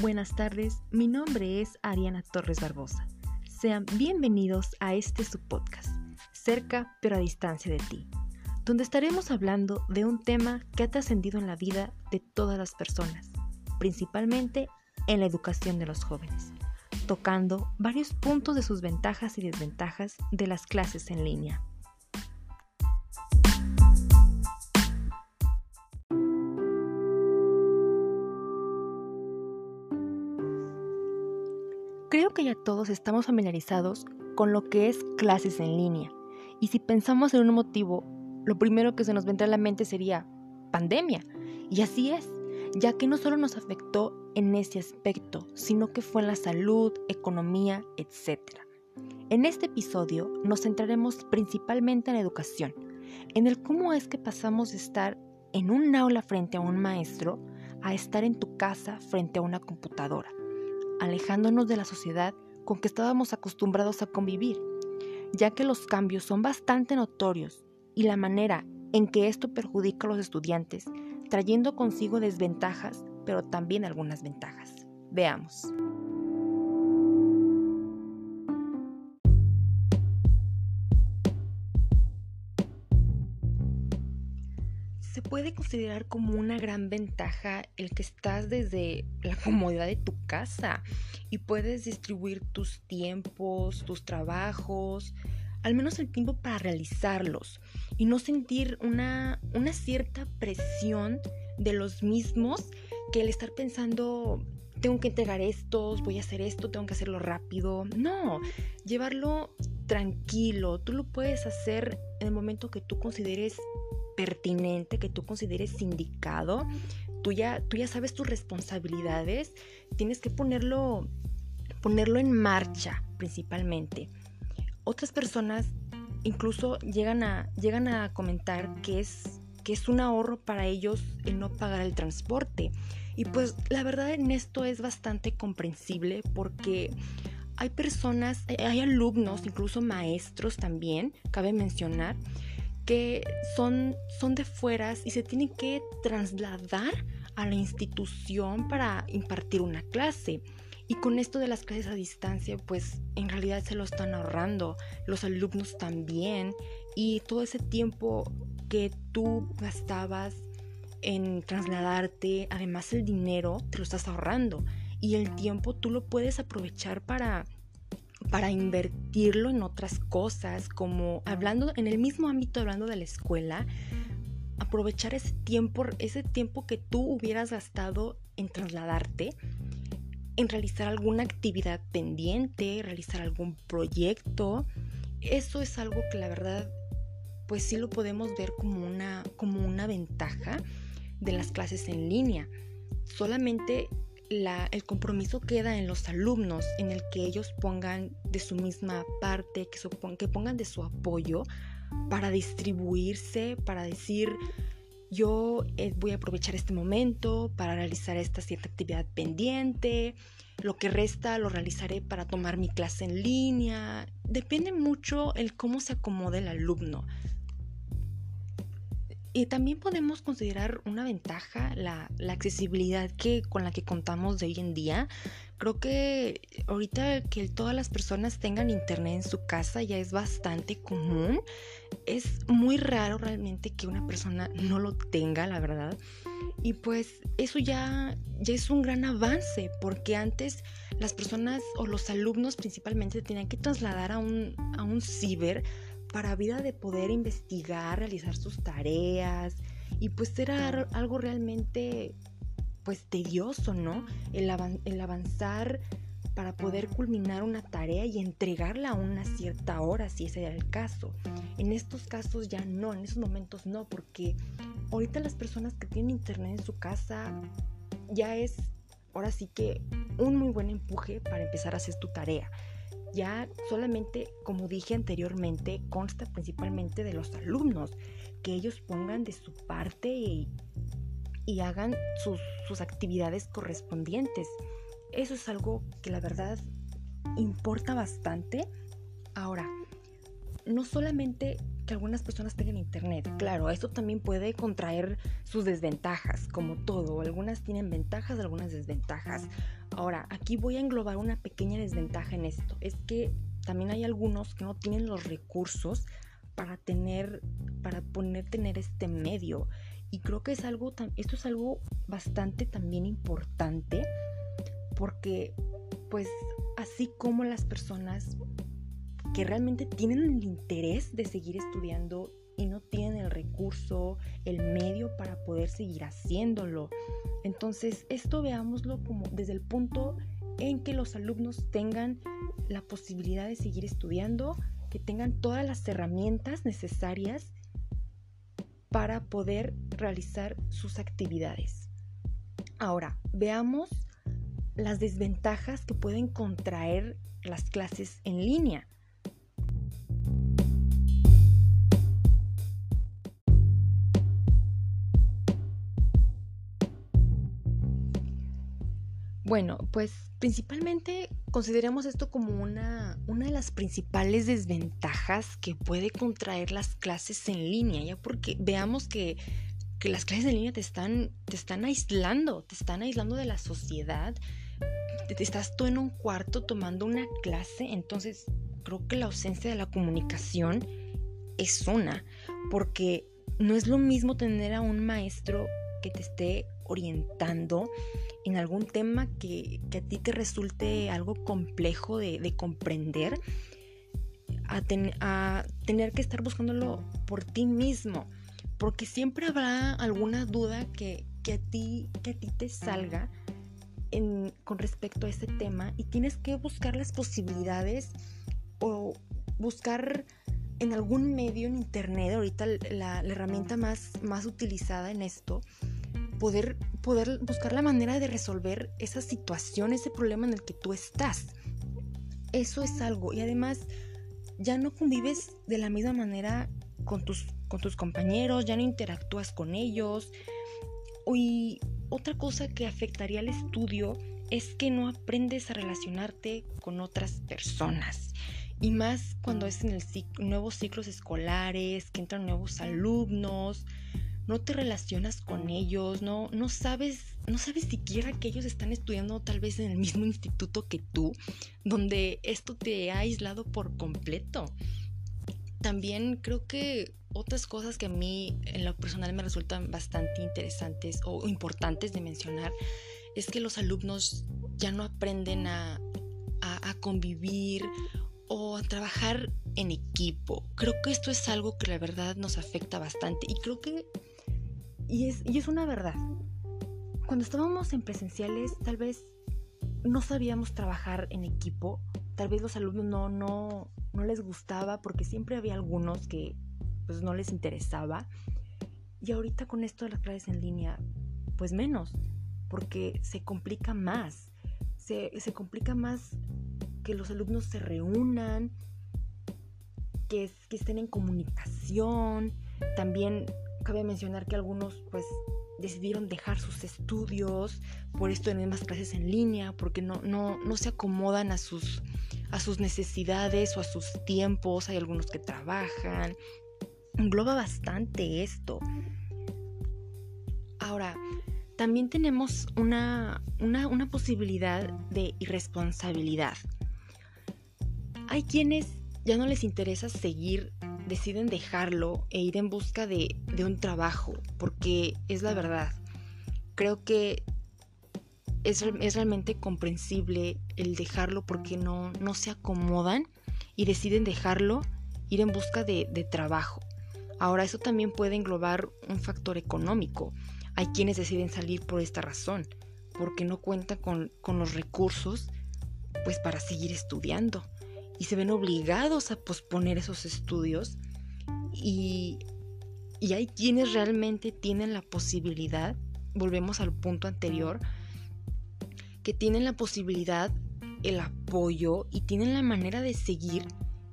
buenas tardes. Mi nombre es Ariana Torres Barbosa. Sean bienvenidos a este subpodcast, cerca pero a distancia de ti, donde estaremos hablando de un tema que ha trascendido en la vida de todas las personas, principalmente en la educación de los jóvenes, tocando varios puntos de sus ventajas y desventajas de las clases en línea. Todos estamos familiarizados con lo que es clases en línea. Y si pensamos en un motivo, lo primero que se nos vendrá a la mente sería pandemia. Y así es, ya que no solo nos afectó en ese aspecto, sino que fue en la salud, economía, etc. En este episodio nos centraremos principalmente en educación, en el cómo es que pasamos de estar en un aula frente a un maestro a estar en tu casa frente a una computadora alejándonos de la sociedad con que estábamos acostumbrados a convivir, ya que los cambios son bastante notorios y la manera en que esto perjudica a los estudiantes, trayendo consigo desventajas, pero también algunas ventajas. Veamos. Se puede considerar como una gran ventaja el que estás desde la comodidad de tu casa y puedes distribuir tus tiempos, tus trabajos, al menos el tiempo para realizarlos y no sentir una, una cierta presión de los mismos que el estar pensando tengo que entregar estos, voy a hacer esto, tengo que hacerlo rápido. No, llevarlo tranquilo. Tú lo puedes hacer en el momento que tú consideres pertinente, que tú consideres indicado, tú ya, tú ya sabes tus responsabilidades, tienes que ponerlo, ponerlo en marcha principalmente. Otras personas incluso llegan a, llegan a comentar que es, que es un ahorro para ellos el no pagar el transporte. Y pues la verdad en esto es bastante comprensible porque hay personas, hay alumnos, incluso maestros también, cabe mencionar, que son, son de fueras y se tienen que trasladar a la institución para impartir una clase. Y con esto de las clases a distancia, pues en realidad se lo están ahorrando, los alumnos también, y todo ese tiempo que tú gastabas en trasladarte, además el dinero, te lo estás ahorrando. Y el tiempo tú lo puedes aprovechar para para invertirlo en otras cosas, como hablando en el mismo ámbito, hablando de la escuela, aprovechar ese tiempo, ese tiempo que tú hubieras gastado en trasladarte, en realizar alguna actividad pendiente, realizar algún proyecto. Eso es algo que la verdad, pues sí lo podemos ver como una, como una ventaja de las clases en línea. Solamente el compromiso queda en los alumnos, en el que ellos pongan de su misma parte, que, que pongan de su apoyo para distribuirse, para decir, yo eh, voy a aprovechar este momento para realizar esta cierta actividad pendiente, lo que resta lo realizaré para tomar mi clase en línea. Depende mucho el cómo se acomode el alumno. Y también podemos considerar una ventaja la, accesibilidad que, con la que contamos de hoy en día. Creo que ahorita que todas las personas tengan internet en su casa ya es bastante común. Es muy raro realmente que una persona no lo tenga, la verdad. Y pues eso ya, ya es un gran avance, porque antes las personas o los alumnos principalmente tenían que trasladar a un, a un ciber para vida de poder investigar, realizar sus tareas y pues era algo realmente pues tedioso, ¿no? El, el avanzar para poder culminar una tarea y entregarla a una cierta hora, si ese era el caso. En estos casos ya no, en esos momentos no, porque ahorita las personas que tienen internet en su casa ya es ahora sí que un muy buen empuje para empezar a hacer tu tarea ya solamente, como dije anteriormente, consta principalmente de los alumnos, que ellos pongan de su parte y, hagan sus, sus actividades correspondientes. Eso es algo que la verdad importa bastante. Ahora, no solamente que algunas personas tengan internet, claro, eso también puede contraer sus desventajas, como todo. Algunas tienen ventajas, algunas desventajas. Ahora, aquí voy a englobar una pequeña desventaja en esto. Es que también hay algunos que no tienen los recursos para tener, para poner tener este medio. Y creo que es algo, esto es algo bastante también importante porque pues así como las personas que realmente tienen el interés de seguir estudiando y no tienen el recurso, el medio para poder seguir haciéndolo. Entonces, esto veámoslo como desde el punto en que los alumnos tengan la posibilidad de seguir estudiando, que tengan todas las herramientas necesarias para poder realizar sus actividades. Ahora, veamos las desventajas que pueden contraer las clases en línea. Bueno, pues principalmente consideramos esto como una, una de las principales desventajas que puede contraer las clases en línea, ya porque veamos que, que las clases en línea te están, te están aislando, te están aislando de la sociedad, te, estás tú en un cuarto tomando una clase, entonces creo que la ausencia de la comunicación es una, porque no es lo mismo tener a un maestro que te esté orientando en algún tema que, a ti te resulte algo complejo de, comprender, a, a, tener que estar buscándolo por ti mismo, porque siempre habrá alguna duda que, a, ti, que a ti te salga con respecto a ese tema y tienes que buscar las posibilidades o buscar en algún medio en internet, ahorita la, la herramienta más, más utilizada en esto, poder, poder buscar la manera de resolver esa situación, ese problema en el que tú estás. Eso es algo. Y además, ya no convives de la misma manera con tus, con tus compañeros, ya no interactúas con ellos. Y otra cosa que afectaría al estudio es que no aprendes a relacionarte con otras personas. Y más cuando es en el nuevos ciclos escolares, que entran nuevos alumnos, no te relacionas con ellos, no, no sabes, no sabes siquiera que ellos están estudiando tal vez en el mismo instituto que tú, donde esto te ha aislado por completo. También creo que otras cosas que a mí en lo personal me resultan bastante interesantes o importantes de mencionar es que los alumnos ya no aprenden a, a convivir o a trabajar en equipo. Creo que esto es algo que la verdad nos afecta bastante y creo que y es, y es una verdad. Cuando estábamos en presenciales, tal vez no sabíamos trabajar en equipo, tal vez los alumnos no, no, no les gustaba porque siempre había algunos que pues no les interesaba. Y ahorita con esto de las clases en línea, pues menos, porque se complica más. Se, se complica más que los alumnos se reúnan, que, que estén en comunicación. También Cabe mencionar que algunos pues decidieron dejar sus estudios por esto de más clases en línea, porque no, no, no se acomodan a sus, a sus necesidades o a sus tiempos. Hay algunos que trabajan. Engloba bastante esto. Ahora, también tenemos una, una, una posibilidad de irresponsabilidad. Hay quienes ya no les interesa seguir deciden dejarlo e ir en busca de, un trabajo, porque es la verdad. Creo que es, realmente comprensible el dejarlo porque no, no se acomodan y deciden dejarlo, ir en busca de, trabajo. Ahora, eso también puede englobar un factor económico. Hay quienes deciden salir por esta razón, porque no cuentan con, con los recursos pues para seguir estudiando y se ven obligados a posponer esos estudios y, y hay quienes realmente tienen la posibilidad, volvemos al punto anterior, que tienen la posibilidad, el apoyo y tienen la manera de seguir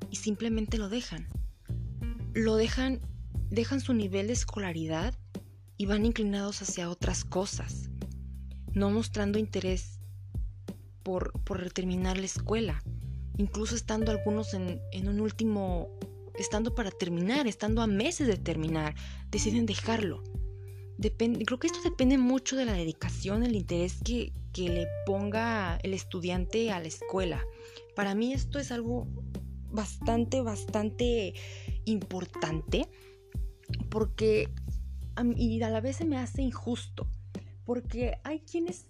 y simplemente lo dejan. Lo dejan, dejan su nivel de escolaridad y van inclinados hacia otras cosas, no mostrando interés por, por terminar la escuela incluso estando algunos en, un último, estando para terminar, estando a meses de terminar, deciden dejarlo. depende, creo que esto depende mucho de la dedicación, el interés que, que le ponga el estudiante a la escuela. Para mí esto es algo bastante, bastante importante porque y a la vez se me hace injusto porque hay quienes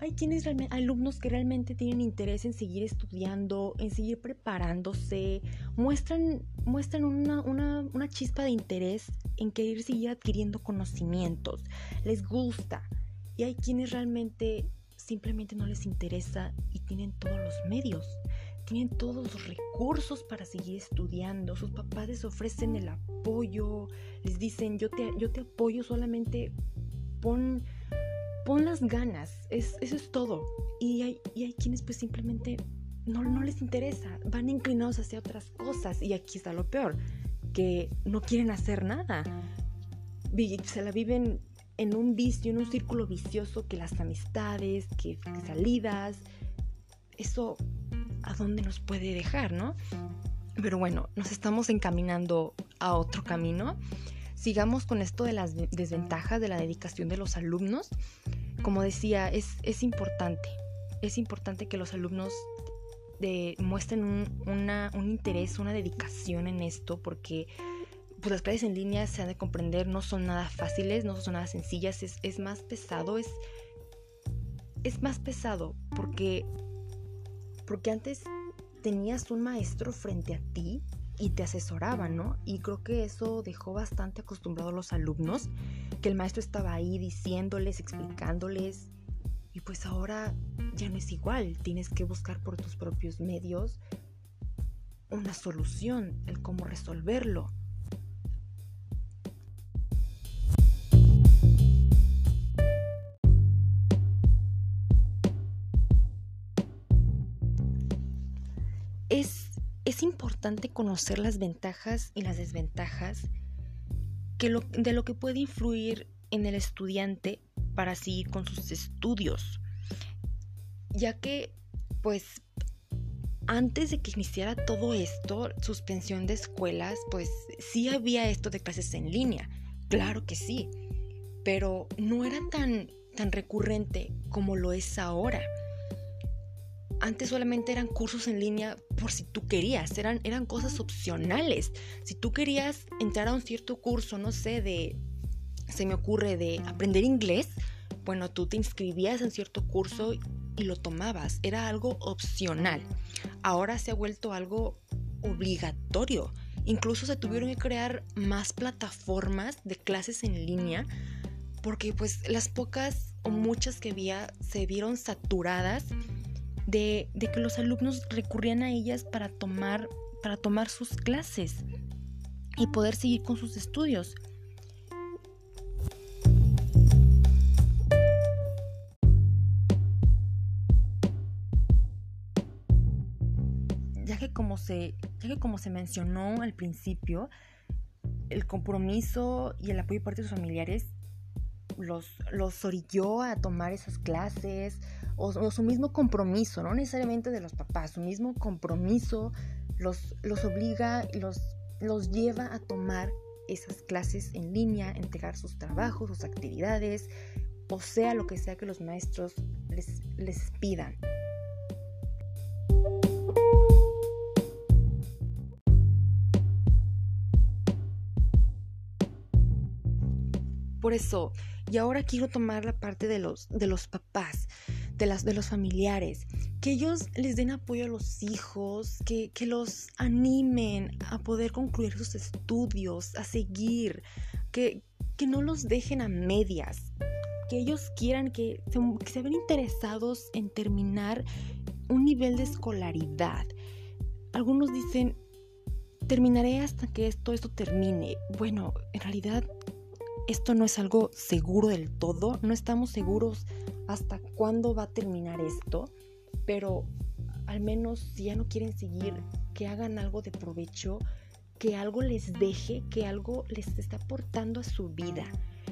hay quienes alumnos que realmente tienen interés en seguir estudiando, en seguir preparándose, muestran, muestran una, una chispa de interés en querer seguir adquiriendo conocimientos, les gusta. Y hay quienes realmente simplemente no les interesa y tienen todos los medios, tienen todos los recursos para seguir estudiando. Sus papás les ofrecen el apoyo, les dicen yo te, yo te apoyo, solamente pon, pon las ganas, es, eso es todo. Y hay, y hay quienes pues simplemente no, no les interesa, van inclinados hacia otras cosas y aquí está lo peor, que no quieren hacer nada. Se la viven en un vicio, en un círculo vicioso que las amistades, que, salidas, eso a dónde nos puede dejar, ¿no? Pero bueno, nos estamos encaminando a otro camino. Sigamos con esto de las desventajas de la dedicación de los alumnos. Como decía, es, es importante. Es importante que los alumnos de, muestren un, un interés, una dedicación en esto, porque pues las clases en línea se han de comprender, no son nada fáciles, no son nada sencillas, es, más pesado, es, es más pesado porque, porque antes tenías un maestro frente a ti y te asesoraba, ¿no? Y creo que eso dejó bastante acostumbrado a los alumnos, que el maestro estaba ahí diciéndoles, explicándoles, y pues ahora ya no es igual, tienes que buscar por tus propios medios una solución, el cómo resolverlo. Importante conocer las ventajas y las desventajas de lo que puede influir en el estudiante para seguir con sus estudios. Ya que, pues, antes de que iniciara todo esto, suspensión de escuelas, pues sí había esto de clases en línea, claro que sí, pero no era tan, tan recurrente como lo es ahora. Antes solamente eran cursos en línea por si tú querías, eran, eran cosas opcionales. Si tú querías entrar a un cierto curso, no sé, de, se me ocurre, de aprender inglés, bueno, tú te inscribías en cierto curso y lo tomabas, era algo opcional. Ahora se ha vuelto algo obligatorio. Incluso se tuvieron que crear más plataformas de clases en línea porque pues las pocas o muchas que había se vieron saturadas de, que los alumnos recurrían a ellas para tomar, para tomar sus clases y poder seguir con sus estudios. Ya que como se, ya que como se mencionó al principio, el compromiso y el apoyo de parte de sus familiares los, los orilló a tomar esas clases, o, su mismo compromiso, no necesariamente de los papás, su mismo compromiso los, los obliga, los, los lleva a tomar esas clases en línea, entregar sus trabajos, sus actividades, o sea lo que sea que los maestros les, les pidan. Por eso, y ahora quiero tomar la parte de los, de los papás de, las, de los familiares, que ellos les den apoyo a los hijos, que, los animen a poder concluir sus estudios, a seguir, que, que no los dejen a medias, que ellos quieran, que se, que se ven interesados en terminar un nivel de escolaridad. Algunos dicen, terminaré hasta que esto, esto termine. Bueno, en realidad esto no es algo seguro del todo, no estamos seguros hasta cuándo va a terminar esto, pero al menos si ya no quieren seguir, que hagan algo de provecho, que algo les deje, que algo les esté aportando a su vida,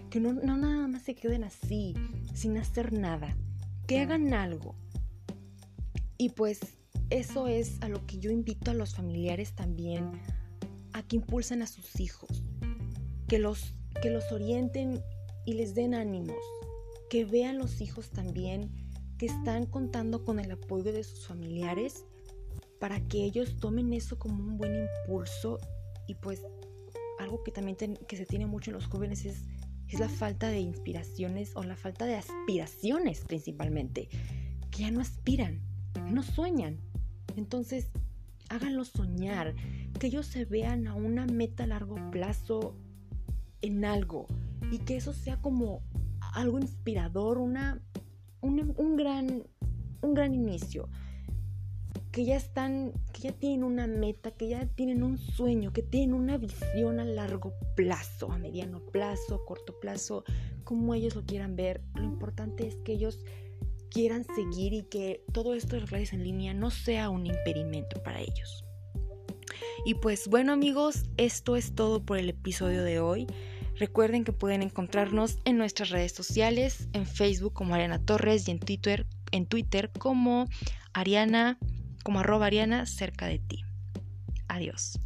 que no, no nada más se queden así, sin hacer nada, que hagan algo. Y pues eso es a lo que yo invito a los familiares también, a que impulsen a sus hijos, que los, que los orienten y les den ánimos, que vean los hijos también que están contando con el apoyo de sus familiares para que ellos tomen eso como un buen impulso y pues algo que también que se tiene mucho en los jóvenes es, es la falta de inspiraciones o la falta de aspiraciones principalmente, que ya no aspiran, no sueñan. Entonces, háganlos soñar, que ellos se vean a una meta a largo plazo en algo y que eso sea como algo inspirador, una, un, gran, un gran inicio. Que ya están, que ya tienen una meta, que ya tienen un sueño, que tienen una visión a largo plazo, a mediano plazo, corto plazo, como ellos lo quieran ver. Lo importante es que ellos quieran seguir y que todo esto de las clases en línea no sea un impedimento para ellos. Y pues bueno amigos, esto es todo por el episodio de hoy. Recuerden que pueden encontrarnos en nuestras redes sociales, en Facebook como Ariana Torres y en Twitter, en Twitter como Ariana, como arroba Ariana cerca de ti. Adiós.